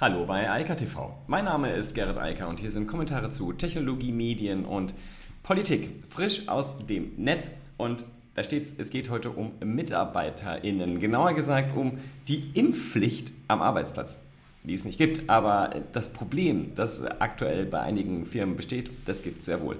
Hallo bei Eika TV. Mein Name ist Gerrit Eiker und hier sind Kommentare zu Technologie, Medien und Politik. Frisch aus dem Netz und da steht es, es geht heute um MitarbeiterInnen. Genauer gesagt um die Impfpflicht am Arbeitsplatz, die es nicht gibt. Aber das Problem, das aktuell bei einigen Firmen besteht, das gibt es sehr wohl.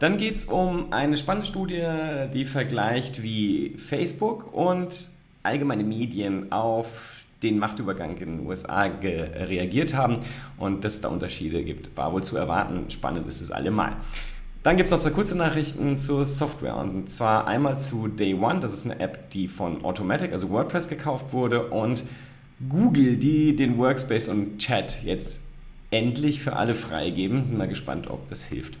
Dann geht es um eine spannende Studie, die vergleicht, wie Facebook und allgemeine Medien auf den Machtübergang in den USA reagiert haben und dass es da Unterschiede gibt. War wohl zu erwarten, spannend ist es allemal. Dann gibt es noch zwei kurze Nachrichten zur Software und zwar einmal zu Day One, das ist eine App, die von Automatic, also WordPress, gekauft wurde und Google, die den Workspace und Chat jetzt endlich für alle freigeben. Bin mal gespannt, ob das hilft.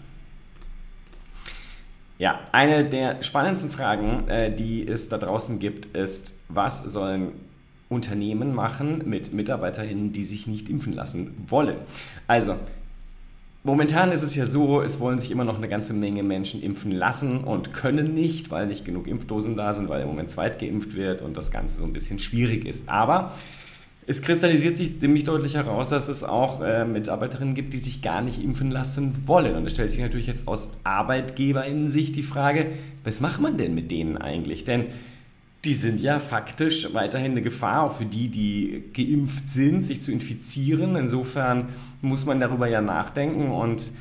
Ja, eine der spannendsten Fragen, äh, die es da draußen gibt, ist, was sollen Unternehmen machen mit MitarbeiterInnen, die sich nicht impfen lassen wollen. Also, Momentan ist es ja so, es wollen sich immer noch eine ganze Menge Menschen impfen lassen und können nicht, weil nicht genug Impfdosen da sind, weil im Moment zweit geimpft wird und das Ganze so ein bisschen schwierig ist. Aber es kristallisiert sich ziemlich deutlich heraus, dass es auch äh, Mitarbeiterinnen gibt, die sich gar nicht impfen lassen wollen. Und es stellt sich natürlich jetzt aus ArbeitgeberInnen-Sicht die Frage, was macht man denn mit denen eigentlich? Denn die sind ja faktisch weiterhin eine Gefahr, auch für die, die geimpft sind, sich zu infizieren. Insofern muss man darüber ja nachdenken und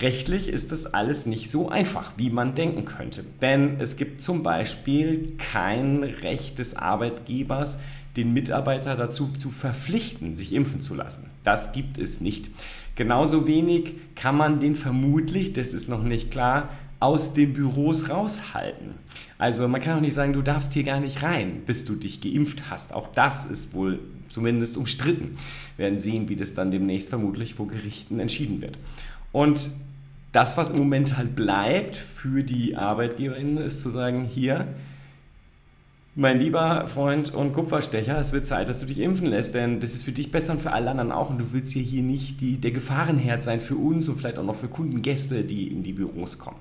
rechtlich ist das alles nicht so einfach, wie man denken könnte. Denn es gibt zum Beispiel kein Recht des Arbeitgebers, den Mitarbeiter dazu zu verpflichten, sich impfen zu lassen. Das gibt es nicht. Genauso wenig kann man den vermutlich, das ist noch nicht klar, aus den Büros raushalten. Also man kann auch nicht sagen, du darfst hier gar nicht rein, bis du dich geimpft hast. Auch das ist wohl zumindest umstritten. Wir werden sehen, wie das dann demnächst vermutlich vor Gerichten entschieden wird. Und das, was im Moment halt bleibt für die ArbeitgeberInnen, ist zu sagen, hier, mein lieber Freund und Kupferstecher, es wird Zeit, dass du dich impfen lässt, denn das ist für dich besser und für alle anderen auch. Und du willst hier, hier nicht die, der Gefahrenherd sein für uns und vielleicht auch noch für Kundengäste, die in die Büros kommen.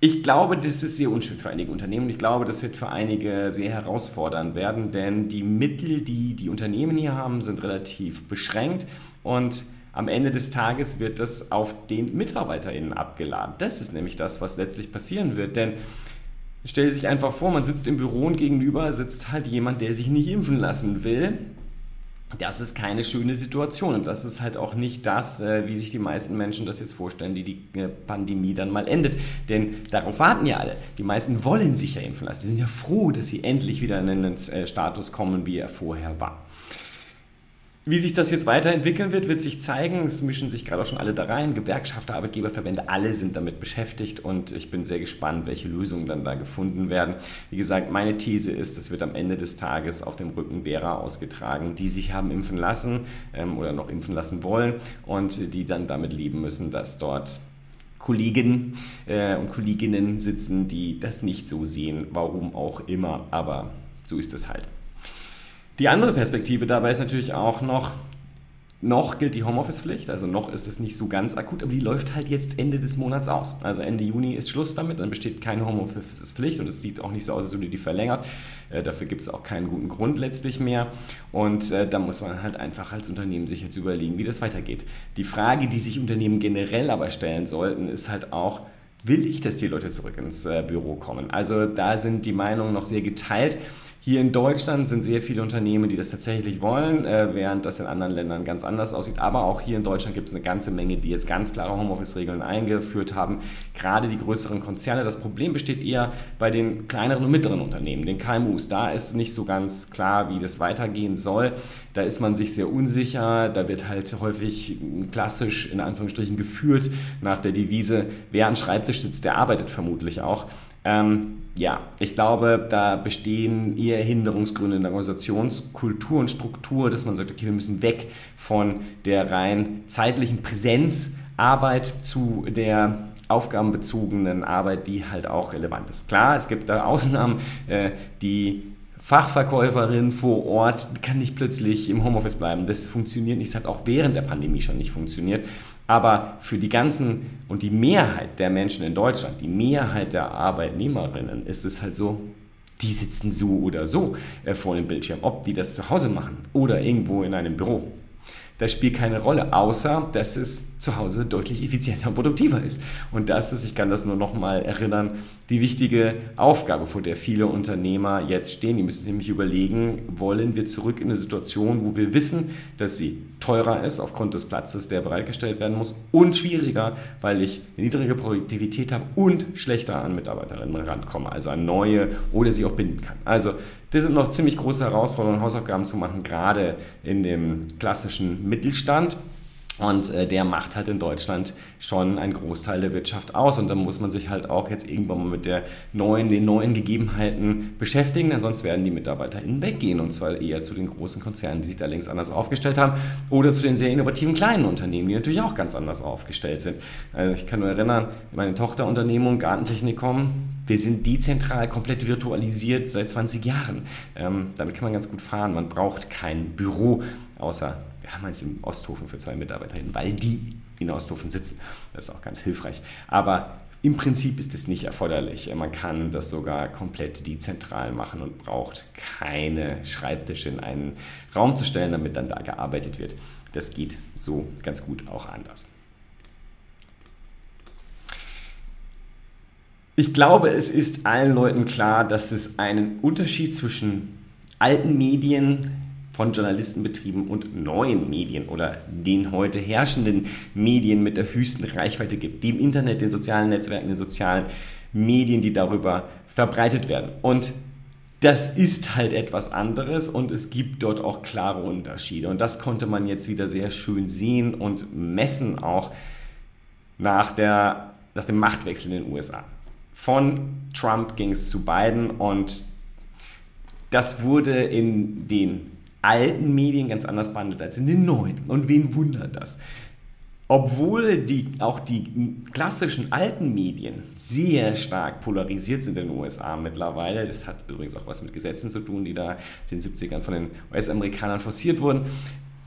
Ich glaube, das ist sehr unschön für einige Unternehmen. Ich glaube, das wird für einige sehr herausfordernd werden, denn die Mittel, die die Unternehmen hier haben, sind relativ beschränkt und am Ende des Tages wird das auf den MitarbeiterInnen abgeladen. Das ist nämlich das, was letztlich passieren wird, denn Stell sich einfach vor, man sitzt im Büro und gegenüber sitzt halt jemand, der sich nicht impfen lassen will. Das ist keine schöne Situation und das ist halt auch nicht das, äh, wie sich die meisten Menschen das jetzt vorstellen, die die äh, Pandemie dann mal endet. Denn darauf warten ja alle. Die meisten wollen sich ja impfen lassen. Die sind ja froh, dass sie endlich wieder in einen äh, Status kommen, wie er vorher war. Wie sich das jetzt weiterentwickeln wird, wird sich zeigen. Es mischen sich gerade auch schon alle da rein. Gewerkschafter, Arbeitgeberverbände, alle sind damit beschäftigt und ich bin sehr gespannt, welche Lösungen dann da gefunden werden. Wie gesagt, meine These ist, das wird am Ende des Tages auf dem Rücken derer ausgetragen, die sich haben impfen lassen ähm, oder noch impfen lassen wollen und die dann damit leben müssen, dass dort Kollegen äh, und Kolleginnen sitzen, die das nicht so sehen, warum auch immer. Aber so ist es halt. Die andere Perspektive dabei ist natürlich auch noch, noch gilt die Homeoffice-Pflicht, also noch ist es nicht so ganz akut, aber die läuft halt jetzt Ende des Monats aus. Also Ende Juni ist Schluss damit, dann besteht keine Homeoffice-Pflicht und es sieht auch nicht so aus, als würde die verlängert. Äh, dafür gibt es auch keinen guten Grund letztlich mehr. Und äh, da muss man halt einfach als Unternehmen sich jetzt überlegen, wie das weitergeht. Die Frage, die sich Unternehmen generell aber stellen sollten, ist halt auch, will ich, dass die Leute zurück ins äh, Büro kommen? Also da sind die Meinungen noch sehr geteilt. Hier in Deutschland sind sehr viele Unternehmen, die das tatsächlich wollen, äh, während das in anderen Ländern ganz anders aussieht. Aber auch hier in Deutschland gibt es eine ganze Menge, die jetzt ganz klare Homeoffice-Regeln eingeführt haben. Gerade die größeren Konzerne. Das Problem besteht eher bei den kleineren und mittleren Unternehmen, den KMUs. Da ist nicht so ganz klar, wie das weitergehen soll. Da ist man sich sehr unsicher. Da wird halt häufig klassisch in Anführungsstrichen geführt nach der Devise, wer am Schreibtisch sitzt, der arbeitet vermutlich auch. Ähm, ja, ich glaube, da bestehen eher Hinderungsgründe in der Organisationskultur und Struktur, dass man sagt, okay, wir müssen weg von der rein zeitlichen Präsenzarbeit zu der aufgabenbezogenen Arbeit, die halt auch relevant ist. Klar, es gibt da Ausnahmen, äh, die Fachverkäuferin vor Ort kann nicht plötzlich im Homeoffice bleiben. Das funktioniert nicht, das hat auch während der Pandemie schon nicht funktioniert. Aber für die ganzen und die Mehrheit der Menschen in Deutschland, die Mehrheit der Arbeitnehmerinnen, ist es halt so, die sitzen so oder so äh, vor dem Bildschirm, ob die das zu Hause machen oder irgendwo in einem Büro. Das spielt keine Rolle, außer dass es zu Hause deutlich effizienter und produktiver ist. Und das ist, ich kann das nur nochmal erinnern, die wichtige Aufgabe, vor der viele Unternehmer jetzt stehen. Die müssen nämlich überlegen, wollen wir zurück in eine Situation, wo wir wissen, dass sie teurer ist aufgrund des Platzes, der bereitgestellt werden muss und schwieriger, weil ich eine niedrige Produktivität habe und schlechter an Mitarbeiterinnen rankomme, also an neue oder sie auch binden kann. Also das sind noch ziemlich große Herausforderungen, Hausaufgaben zu machen, gerade in dem klassischen Mittelstand. Und äh, der macht halt in Deutschland schon einen Großteil der Wirtschaft aus. Und da muss man sich halt auch jetzt irgendwann mal mit der neuen, den neuen Gegebenheiten beschäftigen, denn sonst werden die MitarbeiterInnen weggehen. Und zwar eher zu den großen Konzernen, die sich da längst anders aufgestellt haben, oder zu den sehr innovativen kleinen Unternehmen, die natürlich auch ganz anders aufgestellt sind. Also ich kann nur erinnern, meine Tochterunternehmung Gartentechnikum, wir sind dezentral komplett virtualisiert seit 20 Jahren. Ähm, damit kann man ganz gut fahren. Man braucht kein Büro, außer wir haben eins im Osthofen für zwei MitarbeiterInnen, weil die in Osthofen sitzen. Das ist auch ganz hilfreich. Aber im Prinzip ist es nicht erforderlich. Man kann das sogar komplett dezentral machen und braucht keine Schreibtische in einen Raum zu stellen, damit dann da gearbeitet wird. Das geht so ganz gut auch anders. Ich glaube, es ist allen Leuten klar, dass es einen Unterschied zwischen alten Medien, von Journalisten betrieben und neuen Medien oder den heute herrschenden Medien mit der höchsten Reichweite gibt, die im Internet, den sozialen Netzwerken, den sozialen Medien, die darüber verbreitet werden. Und das ist halt etwas anderes und es gibt dort auch klare Unterschiede. Und das konnte man jetzt wieder sehr schön sehen und messen auch nach, der, nach dem Machtwechsel in den USA. Von Trump ging es zu Biden und das wurde in den alten Medien ganz anders behandelt als in den neuen. Und wen wundert das? Obwohl die, auch die klassischen alten Medien sehr stark polarisiert sind in den USA mittlerweile, das hat übrigens auch was mit Gesetzen zu tun, die da in den 70ern von den US-Amerikanern forciert wurden,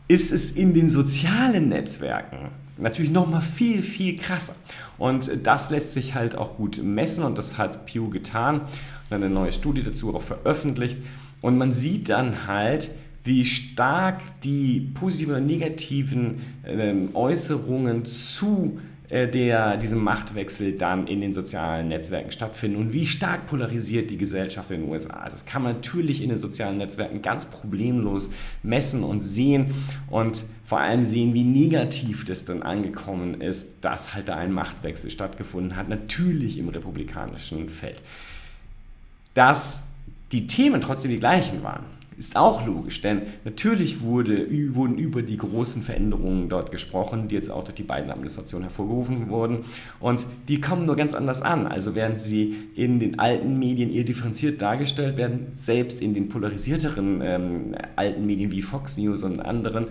ist es in den sozialen Netzwerken natürlich nochmal viel, viel krasser. Und das lässt sich halt auch gut messen und das hat Pew getan und eine neue Studie dazu auch veröffentlicht. Und man sieht dann halt, wie stark die positiven oder negativen äh, Äußerungen zu äh, der, diesem Machtwechsel dann in den sozialen Netzwerken stattfinden und wie stark polarisiert die Gesellschaft in den USA. Also das kann man natürlich in den sozialen Netzwerken ganz problemlos messen und sehen und vor allem sehen, wie negativ das dann angekommen ist, dass halt da ein Machtwechsel stattgefunden hat, natürlich im republikanischen Feld. Dass die Themen trotzdem die gleichen waren ist auch logisch, denn natürlich wurde, wurden über die großen Veränderungen dort gesprochen, die jetzt auch durch die beiden Administrationen hervorgerufen wurden. Und die kommen nur ganz anders an. Also während sie in den alten Medien eher differenziert dargestellt werden, selbst in den polarisierteren ähm, alten Medien wie Fox News und anderen,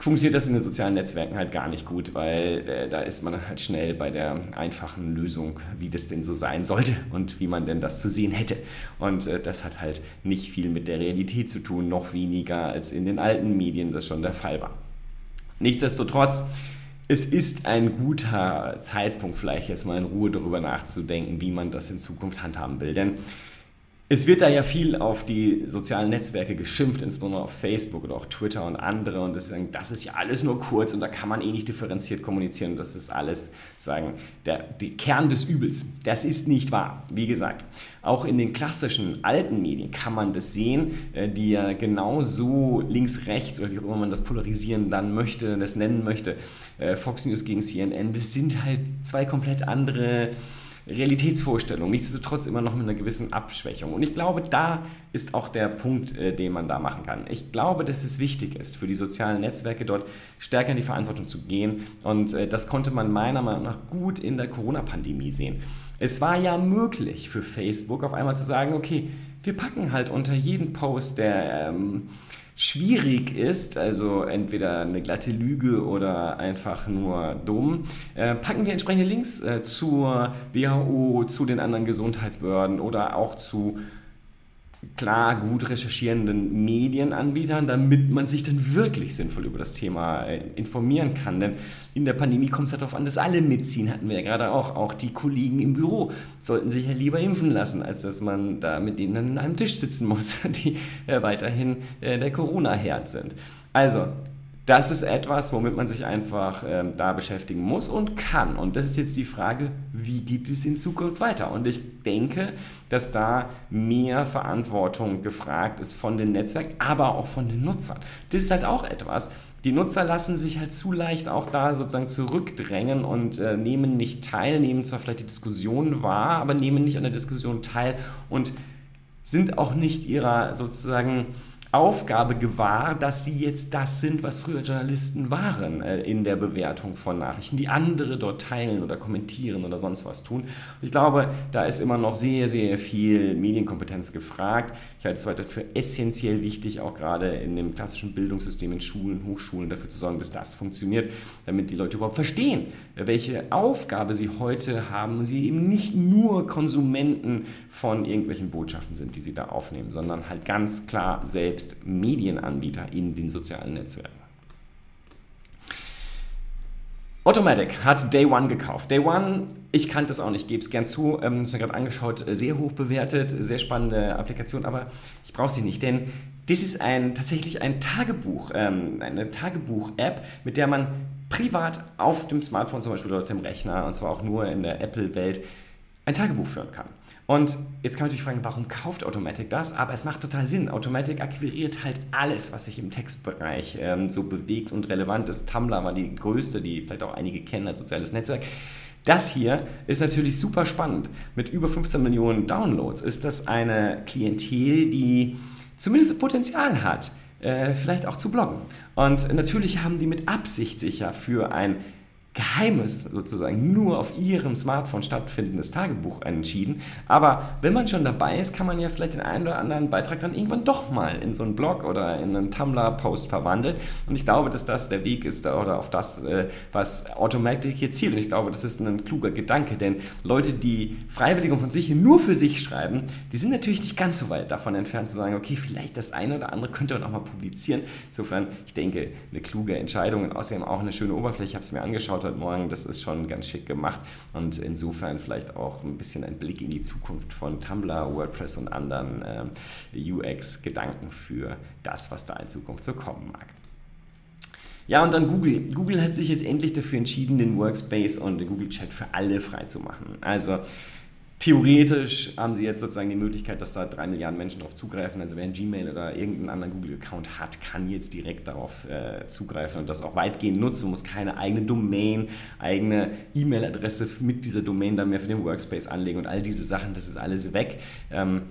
funktioniert das in den sozialen Netzwerken halt gar nicht gut, weil äh, da ist man halt schnell bei der einfachen Lösung, wie das denn so sein sollte und wie man denn das zu sehen hätte. Und äh, das hat halt nicht viel mit der Realität zu tun, noch weniger als in den alten Medien das schon der Fall war. Nichtsdestotrotz, es ist ein guter Zeitpunkt, vielleicht jetzt mal in Ruhe darüber nachzudenken, wie man das in Zukunft handhaben will. Denn es wird da ja viel auf die sozialen Netzwerke geschimpft, insbesondere auf Facebook oder auch Twitter und andere. Und das, das ist ja alles nur kurz und da kann man eh nicht differenziert kommunizieren. Das ist alles sagen, der, der Kern des Übels. Das ist nicht wahr. Wie gesagt, auch in den klassischen alten Medien kann man das sehen, äh, die ja genauso links, rechts oder wie auch immer man das polarisieren dann möchte, das nennen möchte. Äh, Fox News gegen CNN, das sind halt zwei komplett andere Realitätsvorstellung, nichtsdestotrotz immer noch mit einer gewissen Abschwächung. Und ich glaube, da ist auch der Punkt, äh, den man da machen kann. Ich glaube, dass es wichtig ist, für die sozialen Netzwerke dort stärker in die Verantwortung zu gehen. Und äh, das konnte man meiner Meinung nach gut in der Corona-Pandemie sehen. Es war ja möglich für Facebook auf einmal zu sagen, okay, wir packen halt unter jeden Post, der ähm, schwierig ist, also entweder eine glatte Lüge oder einfach nur dumm, äh, packen wir entsprechende Links äh, zur WHO, zu den anderen Gesundheitsbehörden oder auch zu klar gut recherchierenden Medienanbietern, damit man sich dann wirklich sinnvoll über das Thema äh, informieren kann. Denn in der Pandemie kommt es halt darauf an, dass alle mitziehen, hatten wir ja gerade auch. Auch die Kollegen im Büro sollten sich ja lieber impfen lassen, als dass man da mit denen an einem Tisch sitzen muss, die äh, weiterhin äh, der Corona-Herd sind. Also, das ist etwas, womit man sich einfach ähm, da beschäftigen muss und kann. Und das ist jetzt die Frage, wie geht es in Zukunft weiter? Und ich denke, dass da mehr Verantwortung gefragt ist von den Netzwerken, aber auch von den Nutzern. Das ist halt auch etwas. Die Nutzer lassen sich halt zu leicht auch da sozusagen zurückdrängen und äh, nehmen nicht teil, nehmen zwar vielleicht die Diskussion wahr, aber nehmen nicht an der Diskussion teil und sind auch nicht ihrer sozusagen Aufgabe gewahr, dass sie jetzt das sind, was früher Journalisten waren äh, in der Bewertung von Nachrichten, die andere dort teilen oder kommentieren oder sonst was tun. Und ich glaube, da ist immer noch sehr, sehr viel Medienkompetenz gefragt. Ich halte es weiter für essentiell wichtig, auch gerade in dem klassischen Bildungssystem in Schulen, Hochschulen dafür zu sorgen, dass das funktioniert, damit die Leute überhaupt verstehen, welche Aufgabe sie heute haben. Sie eben nicht nur Konsumenten von irgendwelchen Botschaften sind, die sie da aufnehmen, sondern halt ganz klar selbst selbst Medienanbieter in den sozialen Netzwerken. Automatic hat Day One gekauft. Day One, ich kannte es auch nicht, gebe es gern zu, ähm, ich habe gerade angeschaut, sehr hoch bewertet, sehr spannende Applikation, aber ich brauche sie nicht, denn das ist ein, tatsächlich ein Tagebuch, ähm, eine Tagebuch-App, mit der man privat auf dem Smartphone zum Beispiel oder dem Rechner, und zwar auch nur in der Apple-Welt, ein Tagebuch führen kann. Und jetzt kann man natürlich fragen, warum kauft Automatic das? Aber es macht total Sinn. Automatic akquiriert halt alles, was sich im Textbereich ähm, so bewegt und relevant ist. Tumblr war die größte, die vielleicht auch einige kennen als soziales Netzwerk. Das hier ist natürlich super spannend. Mit über 15 Millionen Downloads ist das eine Klientel, die zumindest Potenzial hat, äh, vielleicht auch zu bloggen. Und natürlich haben die mit Absicht sicher für ein geheimes, sozusagen nur auf ihrem Smartphone stattfindendes Tagebuch entschieden. Aber wenn man schon dabei ist, kann man ja vielleicht den einen oder anderen Beitrag dann irgendwann doch mal in so einen Blog oder in einen Tumblr-Post verwandeln. Und ich glaube, dass das der Weg ist oder auf das, äh, was Automatic hier zielt. Und ich glaube, das ist ein kluger Gedanke, denn Leute, die freiwillig und von sich nur für sich schreiben, die sind natürlich nicht ganz so weit davon entfernt zu sagen, okay, vielleicht das eine oder andere könnte man auch mal publizieren. Insofern, ich denke, eine kluge Entscheidung und außerdem auch eine schöne Oberfläche. Ich habe es mir angeschaut angeschaut heute Morgen, das ist schon ganz schick gemacht und insofern vielleicht auch ein bisschen ein Blick in die Zukunft von Tumblr, WordPress und anderen äh, UX-Gedanken für das, was da in Zukunft so kommen mag. Ja, und dann Google. Google hat sich jetzt endlich dafür entschieden, den Workspace und den Google Chat für alle freizumachen. Also Theoretisch haben sie jetzt sozusagen die Möglichkeit, dass da drei Milliarden Menschen darauf zugreifen. Also wer ein Gmail oder irgendeinen anderen Google-Account hat, kann jetzt direkt darauf äh, zugreifen und das auch weitgehend nutzen, muss keine eigene Domain, eigene E-Mail-Adresse mit dieser Domain dann mehr für den Workspace anlegen und all diese Sachen, das ist alles weg. Ähm,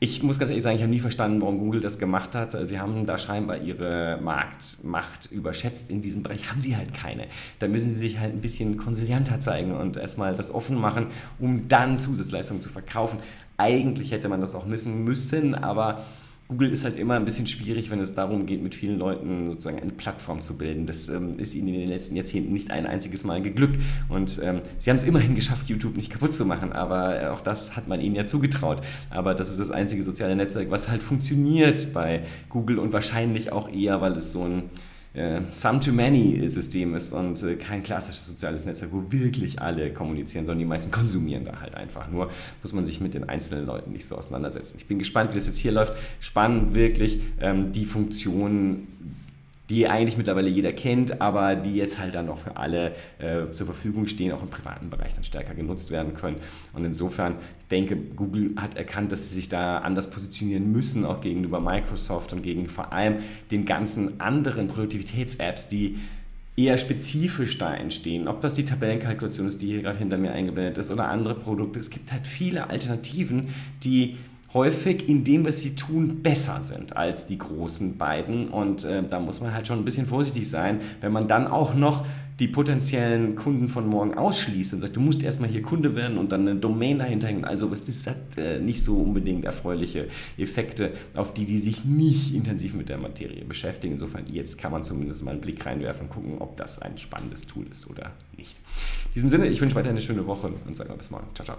ich muss ganz ehrlich sagen, ich habe nie verstanden, warum Google das gemacht hat. Sie haben da scheinbar ihre Marktmacht überschätzt. In diesem Bereich haben sie halt keine. Da müssen sie sich halt ein bisschen konsilianter zeigen und erstmal das offen machen, um dann Zusatzleistungen zu verkaufen. Eigentlich hätte man das auch müssen müssen, aber Google ist halt immer ein bisschen schwierig, wenn es darum geht, mit vielen Leuten sozusagen eine Plattform zu bilden. Das ähm, ist ihnen in den letzten Jahrzehnten nicht ein einziges Mal geglückt. Und ähm, sie haben es immerhin geschafft, YouTube nicht kaputt zu machen. Aber äh, auch das hat man ihnen ja zugetraut. Aber das ist das einzige soziale Netzwerk, was halt funktioniert bei Google und wahrscheinlich auch eher, weil es so ein äh, Some-to-Many-System ist und äh, kein klassisches soziales Netzwerk, wo wirklich alle kommunizieren, sondern die meisten konsumieren da halt einfach nur. Muss man sich mit den einzelnen Leuten nicht so auseinandersetzen. Ich bin gespannt, wie das jetzt hier läuft. Spannend wirklich ähm, die Funktionen die eigentlich mittlerweile jeder kennt, aber die jetzt halt dann noch für alle äh, zur Verfügung stehen, auch im privaten Bereich dann stärker genutzt werden können. Und insofern, ich denke, Google hat erkannt, dass sie sich da anders positionieren müssen, auch gegenüber Microsoft und gegen vor allem den ganzen anderen Produktivitäts-Apps, die eher spezifisch da entstehen. Ob das die Tabellenkalkulation ist, die hier gerade hinter mir eingeblendet ist, oder andere Produkte. Es gibt halt viele Alternativen, die häufig in dem, was sie tun, besser sind als die großen beiden. Und äh, da muss man halt schon ein bisschen vorsichtig sein, wenn man dann auch noch die potenziellen Kunden von morgen ausschließt und sagt, du musst erstmal hier Kunde werden und dann eine Domain dahinter hängen. Also das hat äh, nicht so unbedingt erfreuliche Effekte auf die, die sich nicht intensiv mit der Materie beschäftigen. Insofern, jetzt kann man zumindest mal einen Blick reinwerfen und gucken, ob das ein spannendes Tool ist oder nicht. In diesem Sinne, ich wünsche weiter eine schöne Woche und sage mal bis morgen. Ciao, ciao.